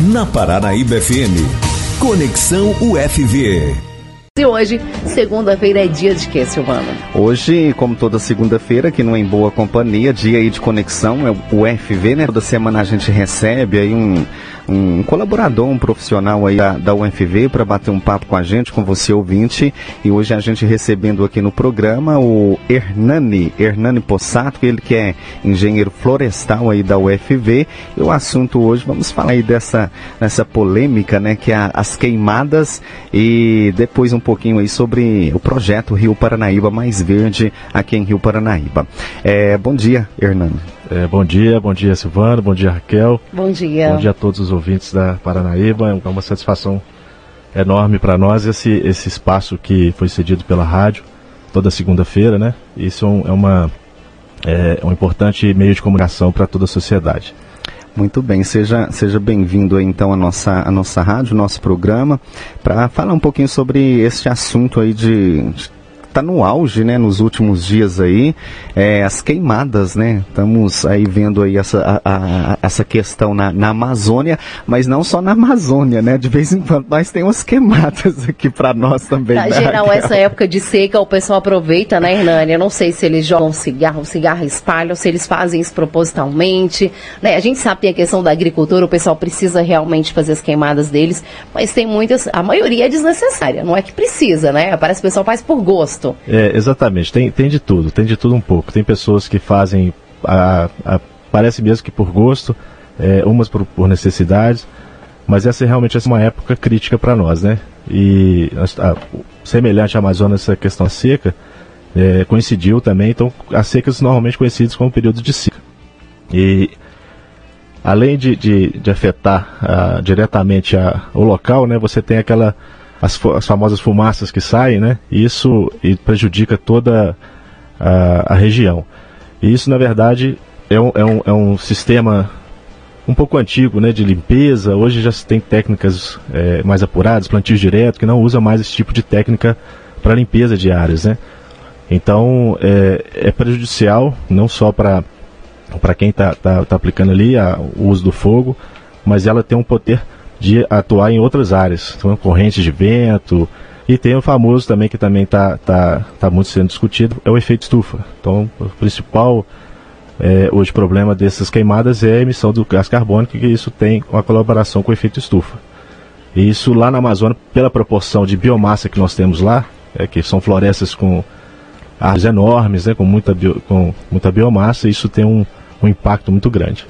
na Paranaíba FM. Conexão UFV. E hoje, segunda-feira, é dia de quê, Silvano? Hoje, como toda segunda-feira, aqui no Em Boa Companhia, dia aí de conexão, é o UFV, né? Toda semana a gente recebe aí um, um colaborador, um profissional aí da, da UFV para bater um papo com a gente, com você ouvinte. E hoje a gente recebendo aqui no programa o Hernani, Hernani Possato, ele que é engenheiro florestal aí da UFV. E o assunto hoje, vamos falar aí dessa, dessa polêmica, né, que é as queimadas e depois um pouquinho aí sobre o projeto Rio Paranaíba Mais Verde aqui em Rio Paranaíba. É, bom dia, Hernani. É, bom dia, bom dia Silvano, bom dia Raquel. Bom dia. Bom dia a todos os ouvintes da Paranaíba. É uma satisfação enorme para nós esse, esse espaço que foi cedido pela rádio toda segunda-feira, né? Isso é, uma, é um importante meio de comunicação para toda a sociedade. Muito bem, seja, seja bem-vindo então à nossa, à nossa rádio, nosso programa, para falar um pouquinho sobre esse assunto aí de, de está no auge, né, nos últimos dias aí, é, as queimadas, né? Estamos aí vendo aí essa, a, a, essa questão na, na, Amazônia, mas não só na Amazônia, né? De vez em quando nós temos umas queimadas aqui para nós também. Na né, geral, essa época de seca o pessoal aproveita, né, Hernani? Eu não sei se eles jogam cigarro, cigarro espalham, se eles fazem isso propositalmente, né? A gente sabe que tem a questão da agricultura, o pessoal precisa realmente fazer as queimadas deles, mas tem muitas, a maioria é desnecessária, não é que precisa, né? Parece que o pessoal faz por gosto gosto. É, exatamente, tem, tem de tudo, tem de tudo um pouco. Tem pessoas que fazem, a, a, parece mesmo que por gosto, é, umas por, por necessidades, mas essa realmente é uma época crítica para nós, né? E a, semelhante à Amazônia, essa questão seca, é, coincidiu também, então as secas normalmente conhecidas como período de seca. E além de, de, de afetar uh, diretamente a, o local, né, você tem aquela as, as famosas fumaças que saem, né? Isso prejudica toda a, a, região. E isso, na verdade, é um, é um, é um sistema um pouco antigo, né, de limpeza. Hoje já se tem técnicas é, mais apuradas, plantio direto, que não usa mais esse tipo de técnica para limpeza de áreas, né? Então é, é prejudicial não só para para quem está tá, tá aplicando ali a, o uso do fogo, mas ela tem um poder de atuar em outras áreas, então, correntes de vento, e tem o famoso também que também está tá, tá muito sendo discutido, é o efeito estufa. Então, o principal é, hoje problema dessas queimadas é a emissão do gás carbônico, e isso tem uma colaboração com o efeito estufa. E isso lá na Amazônia, pela proporção de biomassa que nós temos lá, é, que são florestas com árvores enormes, né, com, muita bio, com muita biomassa, isso tem um, um impacto muito grande.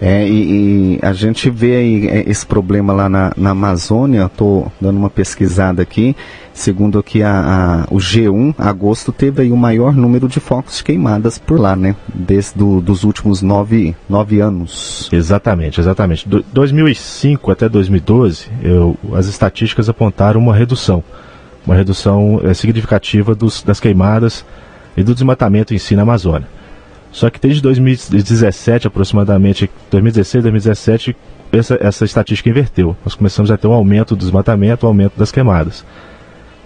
É, e, e, a gente vê aí é, esse problema lá na, na Amazônia, estou dando uma pesquisada aqui, segundo aqui a, a, o G1, agosto teve aí o maior número de focos de queimadas por lá, né? Desde do, dos últimos nove, nove anos. Exatamente, exatamente. Do 2005 até 2012, eu, as estatísticas apontaram uma redução, uma redução é, significativa dos, das queimadas e do desmatamento em si na Amazônia. Só que desde 2017, aproximadamente, 2016, 2017, essa, essa estatística inverteu. Nós começamos a ter um aumento do desmatamento, um aumento das queimadas.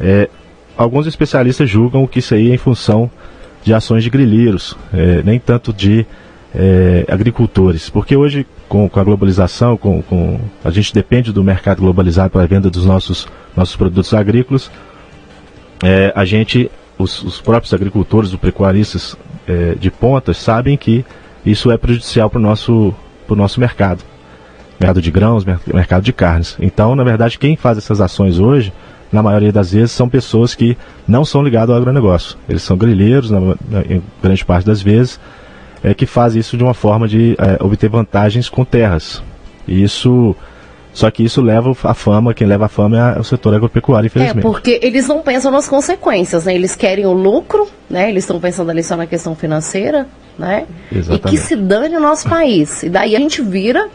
É, alguns especialistas julgam que isso aí é em função de ações de grileiros, é, nem tanto de é, agricultores. Porque hoje, com, com a globalização, com, com, a gente depende do mercado globalizado para a venda dos nossos, nossos produtos agrícolas, é, a gente, os, os próprios agricultores, os pecuaristas, é, de pontas sabem que isso é prejudicial para o nosso, nosso mercado. Mercado de grãos, mercado de carnes. Então, na verdade, quem faz essas ações hoje, na maioria das vezes, são pessoas que não são ligadas ao agronegócio. Eles são grileiros, na, na, em grande parte das vezes, é, que fazem isso de uma forma de é, obter vantagens com terras. E isso só que isso leva a fama, quem leva a fama é o setor agropecuário, infelizmente. É, porque eles não pensam nas consequências, né? Eles querem o lucro, né? Eles estão pensando ali só na questão financeira, né? Exatamente. E que se dane o nosso país. E daí a gente vira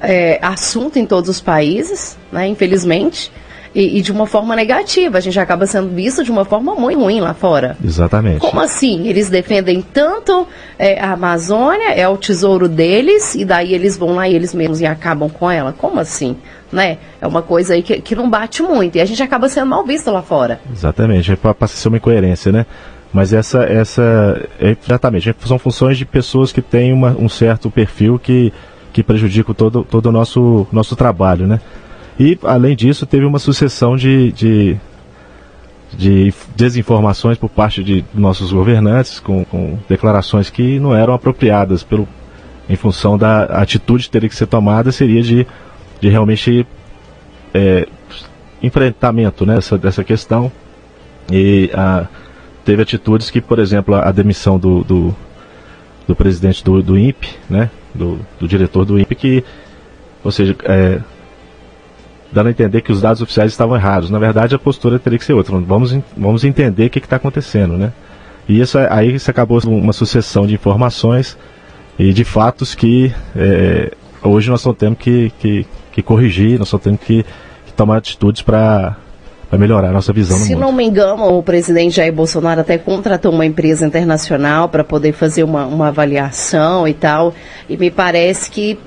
é, assunto em todos os países, né? Infelizmente e, e, de uma forma negativa. A gente acaba sendo visto de uma forma muito ruim lá fora. Exatamente. Como assim? Eles defendem tanto é, a Amazônia, é o tesouro deles, e daí eles vão lá eles mesmos e acabam com ela? Como assim? Né? É uma coisa aí que, que não bate muito. E a gente acaba sendo mal visto lá fora. Exatamente. É passa a ser uma incoerência, né? Mas essa, essa, é, exatamente, são funções de pessoas que têm uma, um certo perfil que que prejudicam todo, todo o nosso, nosso trabalho, né? E, além disso, teve uma sucessão de, de, de desinformações por parte de nossos governantes, com, com, declarações que não eram apropriadas pelo, em função da atitude que teria que ser tomada, seria de, de realmente é, enfrentamento né, dessa, dessa questão. E a, teve atitudes que, por exemplo, a, a demissão do, do, do, presidente do, do INPE, né, do, do diretor do INPE, que, ou seja, é, dando a entender que os dados oficiais estavam errados. Na verdade, a postura teria que ser outra. Vamos, vamos entender o que está acontecendo, né? E isso, aí isso acabou uma sucessão de informações e de fatos que é, hoje nós estamos tendo que, que, que corrigir, nós estamos tendo que, que tomar atitudes para para melhorar a nossa visão Se não me engano, o presidente Jair Bolsonaro até contratou uma empresa internacional para poder fazer uma, uma avaliação e tal. E me parece que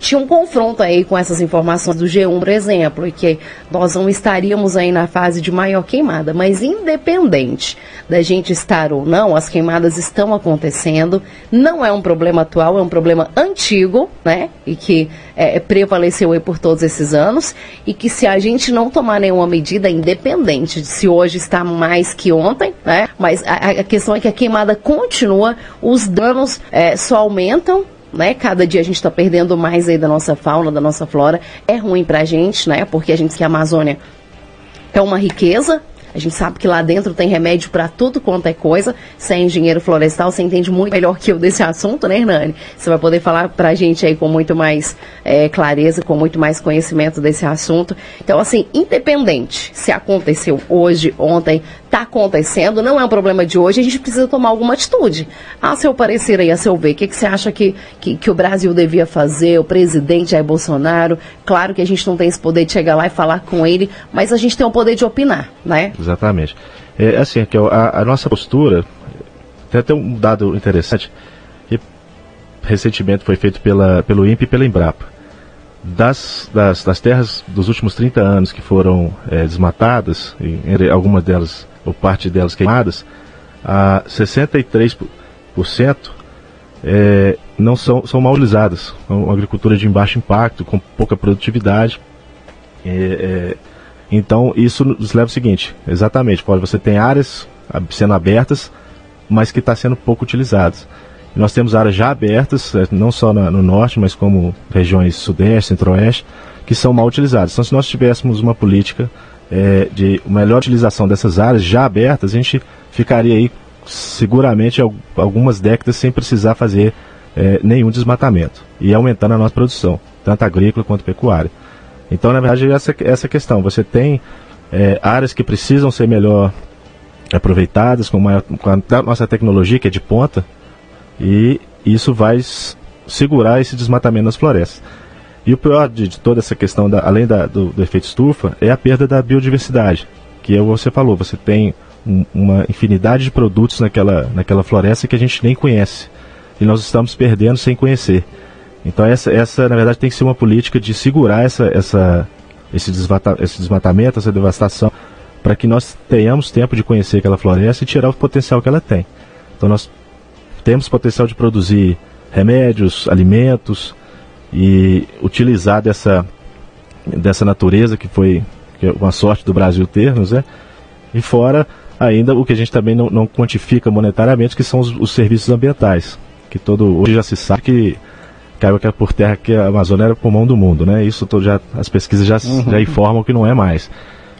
tinha um confronto aí com essas informações do G1, por exemplo, e que nós não estaríamos aí na fase de maior queimada. Mas independente da gente estar ou não, as queimadas estão acontecendo. Não é um problema atual, é um problema antigo, né? E que é, prevaleceu aí por todos esses anos. E que se a gente não tomar nenhuma medida, independente de se hoje está mais que ontem, né? Mas a, a questão é que a queimada continua, os danos é, só aumentam, né? Cada dia a gente está perdendo mais aí da nossa fauna, da nossa flora. É ruim para a gente, né? Porque a gente que a Amazônia é uma riqueza, a gente sabe que lá dentro tem remédio para tudo quanto é coisa. Você é engenheiro florestal, você entende muito melhor que eu desse assunto, né, Hernani? Você vai poder falar para a gente aí com muito mais é, clareza, com muito mais conhecimento desse assunto. Então, assim, independente se aconteceu hoje, ontem, está acontecendo, não é um problema de hoje, a gente precisa tomar alguma atitude. A seu parecer aí, a seu ver, o que, que você acha que, que, que o Brasil devia fazer, o presidente Jair Bolsonaro? Claro que a gente não tem esse poder de chegar lá e falar com ele, mas a gente tem o poder de opinar, né? Exatamente. É assim, a, a nossa postura, tem até um dado interessante, que recentemente foi feito pela, pelo INPE e pela Embrapa. Das, das, das, terras dos últimos 30 anos que foram é, desmatadas, e, algumas delas, ou parte delas queimadas, a 63% é, não são, são mal utilizadas. Uma agricultura de baixo impacto, com pouca produtividade. É, é então isso nos leva ao seguinte, exatamente, pode você tem áreas sendo abertas, mas que está sendo pouco utilizadas. Nós temos áreas já abertas, é, não só no norte, mas como regiões sudeste, centro-oeste, que são mal utilizadas. Então se nós tivéssemos uma política é, de melhor utilização dessas áreas já abertas, a gente ficaria aí seguramente algumas décadas sem precisar fazer é, nenhum desmatamento e aumentando a nossa produção, tanto agrícola quanto pecuária. Então, na verdade, essa essa questão. Você tem é, áreas que precisam ser melhor aproveitadas com, maior, com a nossa tecnologia, que é de ponta, e isso vai segurar esse desmatamento nas florestas. E o pior de, de toda essa questão, da, além da, do, do, efeito estufa, é a perda da biodiversidade, que é o que você falou, você tem um, uma infinidade de produtos naquela, naquela floresta que a gente nem conhece. E nós estamos perdendo sem conhecer. Então essa, essa na verdade tem que ser uma política de segurar essa, essa, esse, desmata, esse desmatamento, essa devastação, para que nós tenhamos tempo de conhecer aquela floresta e tirar o potencial que ela tem. Então nós temos potencial de produzir remédios, alimentos e utilizar dessa, dessa natureza que foi que é uma sorte do Brasil termos, né? E fora ainda o que a gente também não, não quantifica monetariamente, que são os, os serviços ambientais, que todo hoje já se sabe que caiu aqui por terra que a Amazônia era o pulmão do mundo, né? Isso já, as pesquisas já, uhum. já informam que não é mais.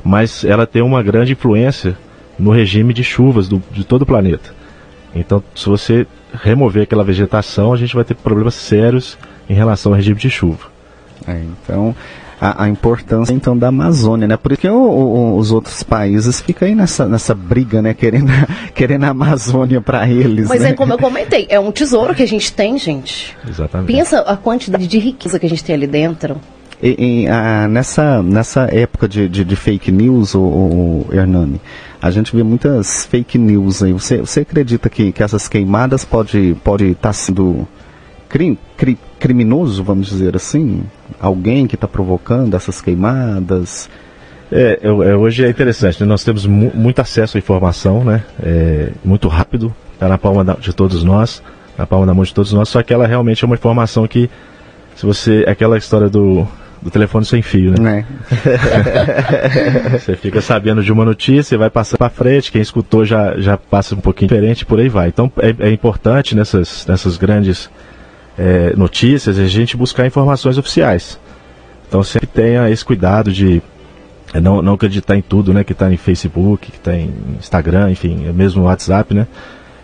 Mas ela tem uma grande influência no regime de chuvas do, de todo o planeta. Então, se você remover aquela vegetação, a gente vai ter problemas sérios em relação ao regime de chuva. É, então, a, a, importância então da Amazônia, né? Por isso que o, o, os outros países ficam aí nessa, nessa briga, né? Querendo, querendo a Amazônia para eles. Mas né? é como eu comentei, é um tesouro que a gente tem, gente. Exatamente. Pensa a quantidade de riqueza que a gente tem ali dentro. E, e, a, nessa, nessa época de, de, de fake news, o, o, Hernani, a gente vê muitas fake news aí. Você, você acredita que, que essas queimadas pode pode estar tá sendo crim, cri, criminoso, vamos dizer assim? Alguém que está provocando essas queimadas? É, é, hoje é interessante, né? nós temos mu muito acesso à informação, né? É, muito rápido, está na palma da, de todos nós, na palma da mão de todos nós, só que ela realmente é uma informação que se você. aquela história do, do telefone sem fio, né? É. você fica sabendo de uma notícia, vai passando para frente, quem escutou já, já passa um pouquinho diferente, por aí vai. Então é, é importante nessas, nessas grandes é, notícias a gente buscar informações oficiais. Então sempre tenha esse cuidado de não, não acreditar em tudo, né? Que está em Facebook, que está em Instagram, enfim, é mesmo no WhatsApp, né?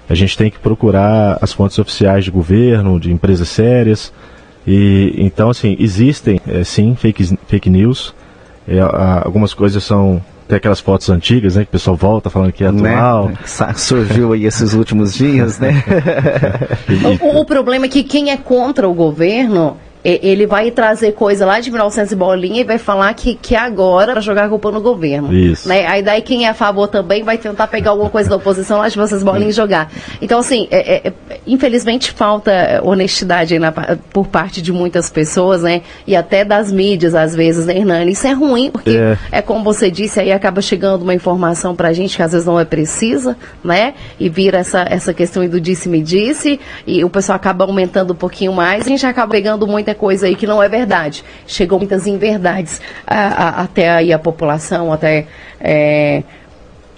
A gente tem que procurar as fontes oficiais de governo, de empresas sérias. E então, assim, existem é, sim fake, fake news. É, algumas coisas são tem aquelas fotos antigas, né? Que o pessoal volta falando que é né? atual. Né? Surgiu aí esses últimos dias, né? o, o, problema é que quem é contra o governo ele vai trazer coisa lá de 1900 e bolinha e vai falar que, que é agora para jogar a culpa no governo. Isso. Né? Aí daí quem é a favor também vai tentar pegar alguma coisa da oposição lá de vocês bolinha e jogar. Então, assim, é, é, infelizmente falta honestidade na, por parte de muitas pessoas, né? E até das mídias, às vezes, né, Hernani? Isso é ruim, porque é. é como você disse, aí acaba chegando uma informação pra gente que às vezes não é precisa, né? E vira essa, essa questão do disse-me-disse, -disse, e o pessoal acaba aumentando um pouquinho mais, a gente acaba pegando muita muita coisa aí que não é verdade. Chegou muitas inverdades a, a, até aí a população, até é,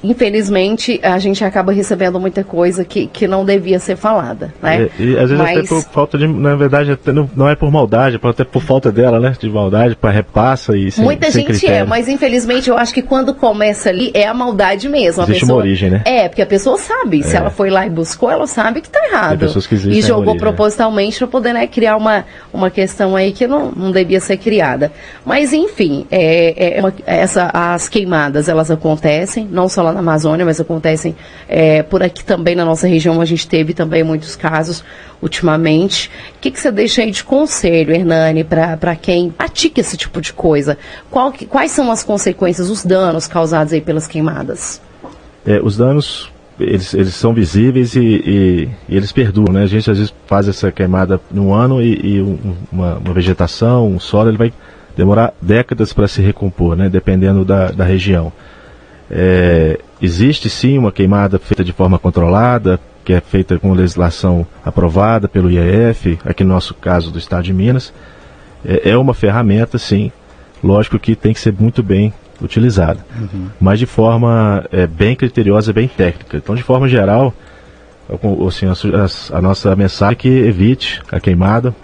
infelizmente, a gente acaba recebendo muita coisa que, que não devia ser falada, né? E, e às vezes Mas... até por falta de, na verdade, não, não é por maldade, é até por falta dela, né? De maldade, para repassa e sem, Muita sem gente é, critério. é, mas infelizmente eu acho que quando começa ali é a maldade mesmo. Existe pessoa, uma origem, né? É, porque a pessoa sabe, é. se ela foi lá e buscou, ela sabe que está errado. Tem pessoas que existem e jogou origem, né? propositalmente para poder né, criar uma, uma questão aí que não, não devia ser criada. Mas enfim, é, é uma, essa, as queimadas elas acontecem, não só na Amazônia, mas acontecem é, por aqui também na nossa região. A gente teve também muitos casos ultimamente. O que, que você deixa aí de conselho, Hernani, para quem pratica esse tipo de coisa? Qual, quais são as consequências, os danos causados aí pelas queimadas? É, os danos eles, eles são visíveis e, e, e, eles perduram, né? A gente às vezes faz essa queimada num ano e, e uma, uma, vegetação, um solo, ele vai demorar décadas para se recompor, né? Dependendo da, da região. É, existe sim uma queimada feita de forma controlada, que é feita com legislação aprovada pelo IEF, aqui no nosso caso do Estado de Minas. É, é uma ferramenta, sim, lógico que tem que ser muito bem utilizada, uhum. mas de forma é, bem criteriosa, bem técnica. Então, de forma geral, assim, a, a, nossa mensagem é que evite a queimada,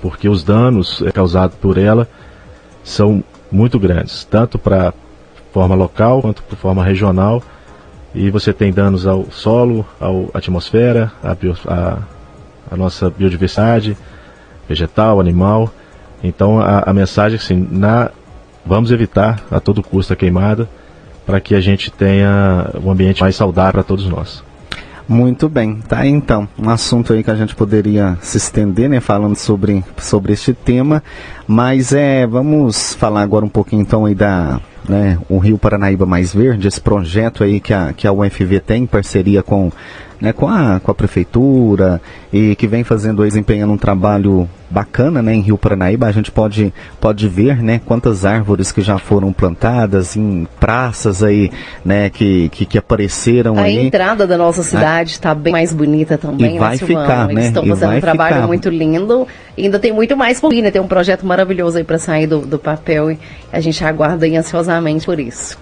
porque os danos causados por ela são muito grandes, tanto para forma local quanto por forma regional. E você tem danos ao solo, à atmosfera, à, nossa biodiversidade, vegetal, animal. Então a, a mensagem assim, na, vamos evitar a todo custo a queimada para que a gente tenha um ambiente mais saudável para todos nós. Muito bem, tá então, um assunto aí que a gente poderia se estender, né, falando sobre, sobre este tema, mas é, vamos falar agora um pouquinho então aí da, né, o Rio Paranaíba Mais Verde, esse projeto aí que a, que a UFV tem em parceria com, né, com, a, com a prefeitura e que vem fazendo, desempenhando um trabalho bacana né, em Rio Paranaíba. A gente pode, pode ver né, quantas árvores que já foram plantadas em praças aí, né, que, que, que apareceram a aí. A entrada da nossa cidade está bem mais bonita também, e né, vai ficar, Eles né? estão fazendo um trabalho ficar. muito lindo e ainda tem muito mais por vir, né? Tem um projeto maravilhoso aí para sair do, do papel e a gente aguarda ansiosamente por isso.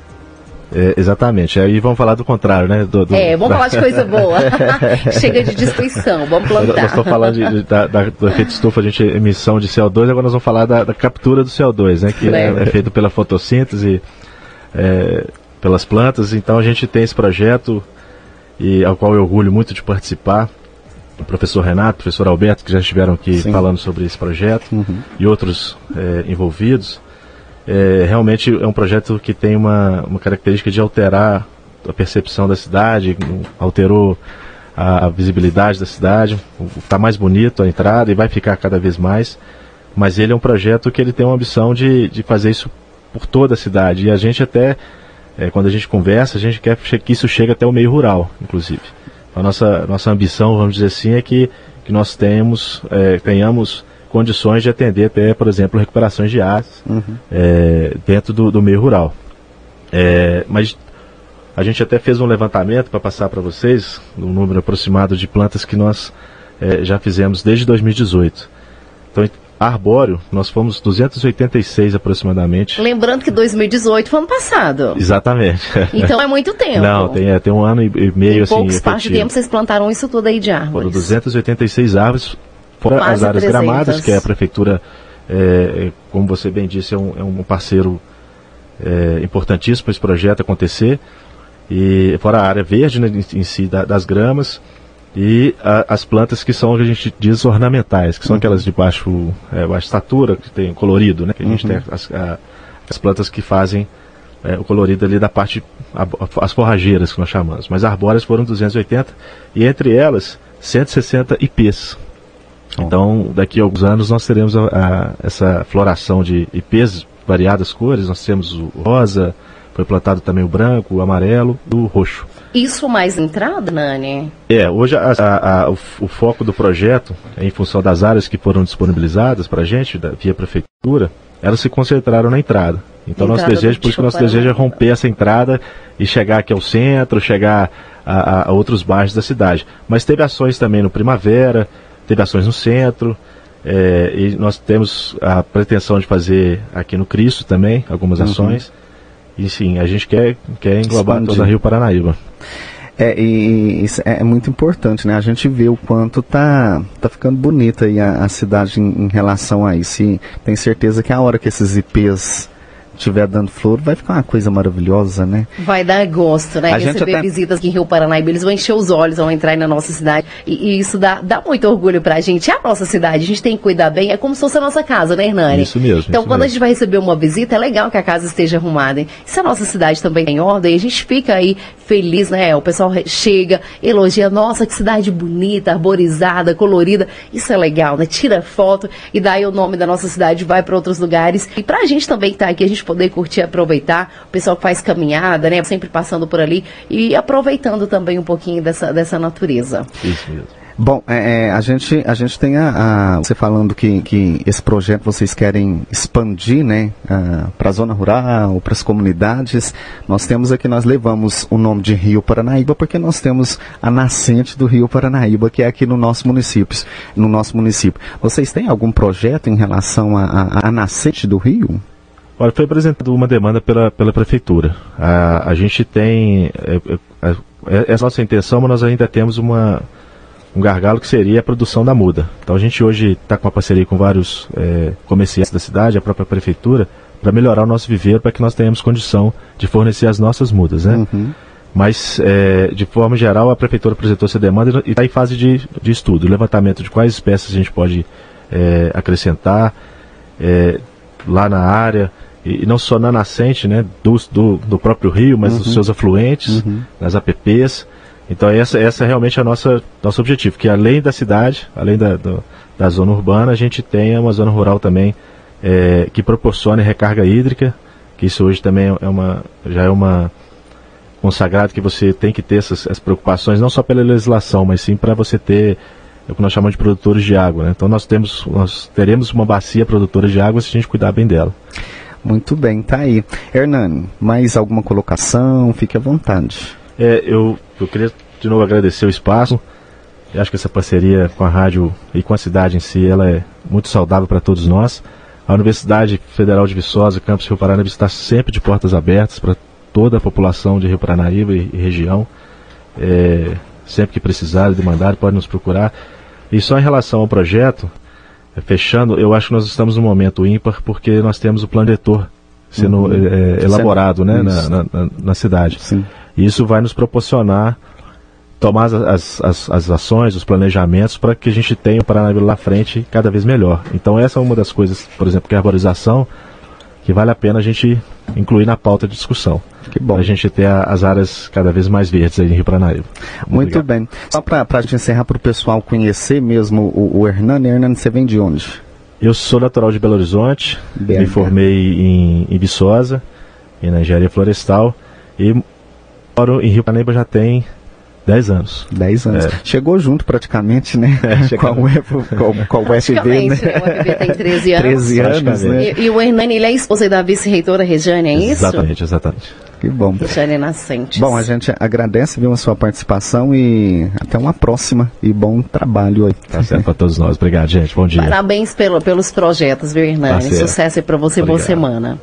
É, exatamente. Aí vamos falar do contrário, né? Do, do, é, vamos falar de coisa boa. Chega de destruição, vamos plantar. Nós estamos falando de, de, da, da, do efeito estufa, a gente emissão de CO2, agora nós vamos falar da, da captura do CO2, né? Que é, é feito pela fotossíntese, é, pelas plantas. Então a gente tem esse projeto e ao qual eu orgulho muito de participar. O professor Renato, o professor Alberto, que já estiveram aqui Sim. falando sobre esse projeto, uhum. e outros é, envolvidos é, realmente é um projeto que tem uma, uma característica de alterar a percepção da cidade, alterou a, visibilidade da cidade, está mais bonito a entrada e vai ficar cada vez mais, mas ele é um projeto que ele tem uma ambição de, de fazer isso por toda a cidade, e a gente até, é, quando a gente conversa, a gente quer que isso chegue até o meio rural, inclusive. A nossa, nossa ambição, vamos dizer assim, é que, que nós tenhamos, é, tenhamos condições de atender até, por exemplo, recuperações de áreas uhum. é, dentro do, do, meio rural. É, mas a gente até fez um levantamento para passar para vocês, um número aproximado de plantas que nós é, já fizemos desde 2018. Então, arbóreo, nós fomos 286 aproximadamente. Lembrando que 2018 foi ano passado. Exatamente. Então é muito tempo. Não, tem, é, tem um ano e meio em assim. poucos espaço de tempo vocês plantaram isso tudo aí de árvores. Foram 286 árvores, fora Quase as áreas 300. gramadas, que é a prefeitura, é, é, como você bem disse, é um, é um parceiro é, importantíssimo para esse projeto acontecer. E fora a área verde né, em, em si da- das gramas e a- as plantas que são o que a gente diz ornamentais, que são aquelas de baixo, é, baixa estatura, que tem colorido, né? Que a gente tem as, a- as plantas que fazem é, o colorido ali da parte, a- as forrageiras que nós chamamos. Mas arbóreas foram 280 e entre elas 160 IPs. Então, daqui a alguns anos nós teremos a- a- essa floração de IPs, variadas cores. Nós temos o rosa, foi plantado também o branco, o amarelo e o roxo. Isso mais entrada, Nani? É, hoje a- o, o foco do projeto, em função das áreas que foram disponibilizadas para a gente, da, via prefeitura, elas se concentraram na entrada. Então, nosso Entrada do desejo, por isso que nosso desejo é romper essa entrada e chegar aqui ao centro, chegar a, a- a outros bairros da cidade. Mas teve ações também no Primavera, teve ações no centro, é, e nós temos a pretensão de fazer aqui no Cristo também algumas Uhum. ações. E sim, a gente quer, quer englobar Expandir. toda a Rio Paranaíba. É, e isso é muito importante, né? A gente vê o quanto tá, tá ficando bonita aí a, a cidade em, em relação a isso. E tem certeza que a hora que esses IPs estiver dando flor, vai ficar uma coisa maravilhosa, né? Vai dar gosto, né? A gente Receber até- visitas aqui em Rio Paranaíba, eles vão encher os olhos, vão entrar aí na nossa cidade. E, e isso dá, dá muito orgulho pra gente. É a nossa cidade, a gente tem que cuidar bem. É como se fosse a nossa casa, né, Hernani? Isso mesmo, Então, isso quando a mesmo. gente vai receber uma visita, é legal que a casa esteja arrumada. hein? Se a nossa cidade também tem ordem, a gente fica aí feliz, né? O pessoal chega, elogia, nossa, que cidade bonita, arborizada, colorida. Isso é legal, né? Tira foto e daí o nome da nossa cidade vai para outros lugares. E pra gente também que tá aqui, a gente poder curtir e aproveitar. O pessoal que faz caminhada, né? Sempre passando por ali e aproveitando também um pouquinho dessa, dessa natureza. Isso mesmo. Bom, é, é, a, gente, a gente tem a, a- você falando que, que esse projeto vocês querem expandir, né, para a zona rural, para as comunidades. Nós temos aqui, nós levamos o nome de Rio Paranaíba porque nós temos a nascente do Rio Paranaíba, que é aqui no nosso município. No nosso município. Vocês têm algum projeto em relação à nascente do rio? Olha, foi apresentada uma demanda pela, pela prefeitura. A, a gente tem. É, é, é, essa nossa intenção, mas nós ainda temos uma, um gargalo que seria a produção da muda. Então a gente hoje está com uma parceria com vários é, comerciantes da cidade, a própria prefeitura, para melhorar o nosso viveiro, para que nós tenhamos condição de fornecer as nossas mudas, né? Uhum. Mas, é, de forma geral, a prefeitura apresentou essa demanda e está em fase de, de estudo, levantamento de quais espécies a gente pode é, acrescentar é, lá na área, e, não só na nascente né, do, do, do próprio rio, mas dos seus afluentes, nas APPs. Então, essa, essa é realmente a nossa nosso objetivo, que além da cidade, além da, do- da zona urbana, a gente tenha uma zona rural também é, que proporcione recarga hídrica, que isso hoje também é uma, já é uma consagrado que você tem que ter essas, essas preocupações, não só pela legislação, mas sim para você ter é o que nós chamamos de produtores de água. Né? Então nós temos, nós teremos uma bacia produtora de água se a gente cuidar bem dela. Muito bem, tá aí. Hernani, mais alguma colocação? Fique à vontade. É, eu, eu queria de novo agradecer o espaço. Eu acho que essa parceria com a rádio e com a cidade em si, ela é muito saudável para todos nós. A Universidade Federal de Viçosa, Campus Rio Paranaíba, está sempre de portas abertas para toda a população de Rio Paranaíba e, e região. É, sempre que precisar, demandar, pode nos procurar. E só em relação ao projeto, fechando, eu acho que nós estamos num momento ímpar porque nós temos o plano diretor sendo Uhum. é, é, elaborado né, na, na, na- na cidade. Sim. E isso vai nos proporcionar tomar as, as, as, ações, os planejamentos para que a gente tenha o Paranaíba lá frente cada vez melhor. Então essa é uma das coisas, por exemplo, que é a arborização, que vale a pena a gente incluir na pauta de discussão. Que bom. Para a gente ter a- as áreas cada vez mais verdes aí em Rio Paranaíba. Muito obrigado. bem. Só para a gente encerrar, para o pessoal conhecer mesmo o, o Hernani. Hernani, você vem de onde? Eu sou natural de Belo Horizonte, BH. me formei em, em Viçosa, na engenharia florestal, e moro em Rio Paranaíba já tem 10 anos. 10 anos. É. Chegou junto praticamente, né? com, a UF, com, com o UFB, né? né? O UFB tem 13 anos. 13 anos, né? E, e o Hernani, ele é esposa da vice-reitora Regiane, é isso? Exatamente, exatamente. Que bom. Cristiane Nascentes. Bom, a gente agradece viu, a sua participação e até uma próxima e bom trabalho aí. Tá certo para todos nós. Obrigado, gente. Bom dia. Parabéns pelo, pelos projetos, viu, Hernani? Tá Sucesso aí para você, Obrigado. boa semana.